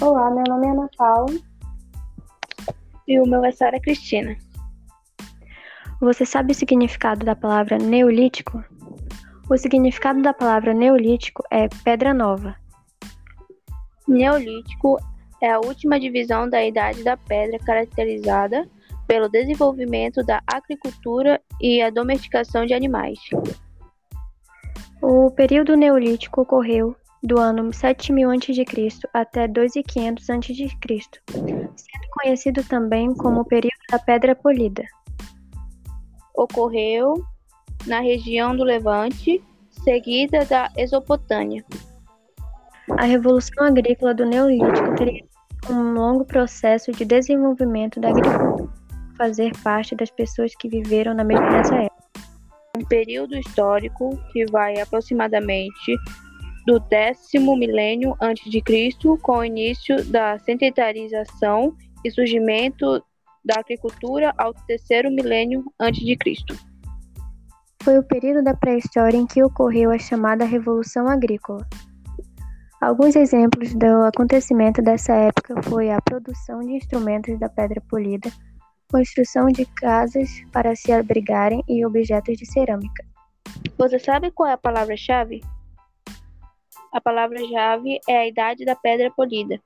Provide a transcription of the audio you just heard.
Olá, meu nome é Ana Paula. E o meu é Sara Cristina. Você sabe o significado da palavra neolítico? O significado da palavra neolítico é pedra nova. Neolítico é a última divisão da idade da pedra caracterizada pelo desenvolvimento da agricultura e a domesticação de animais. O período neolítico ocorreu do ano 7000 a.C. até 2500 a.C., sendo conhecido também como o período da Pedra Polida. Ocorreu na região do Levante, seguida da Esopotâmia. A revolução agrícola do Neolítico teria um longo processo de desenvolvimento da agricultura, fazer parte das pessoas que viveram na mesma nessa época. Um período histórico que vai aproximadamente do décimo milênio antes de Cristo, com o início da sedentarização e surgimento da agricultura ao terceiro milênio antes de Cristo. Foi o período da pré-história em que ocorreu a chamada Revolução Agrícola. Alguns exemplos do acontecimento dessa época foi a produção de instrumentos da pedra polida, construção de casas para se abrigarem e objetos de cerâmica. Você sabe qual é a palavra-chave? A palavra-chave é a idade da pedra polida.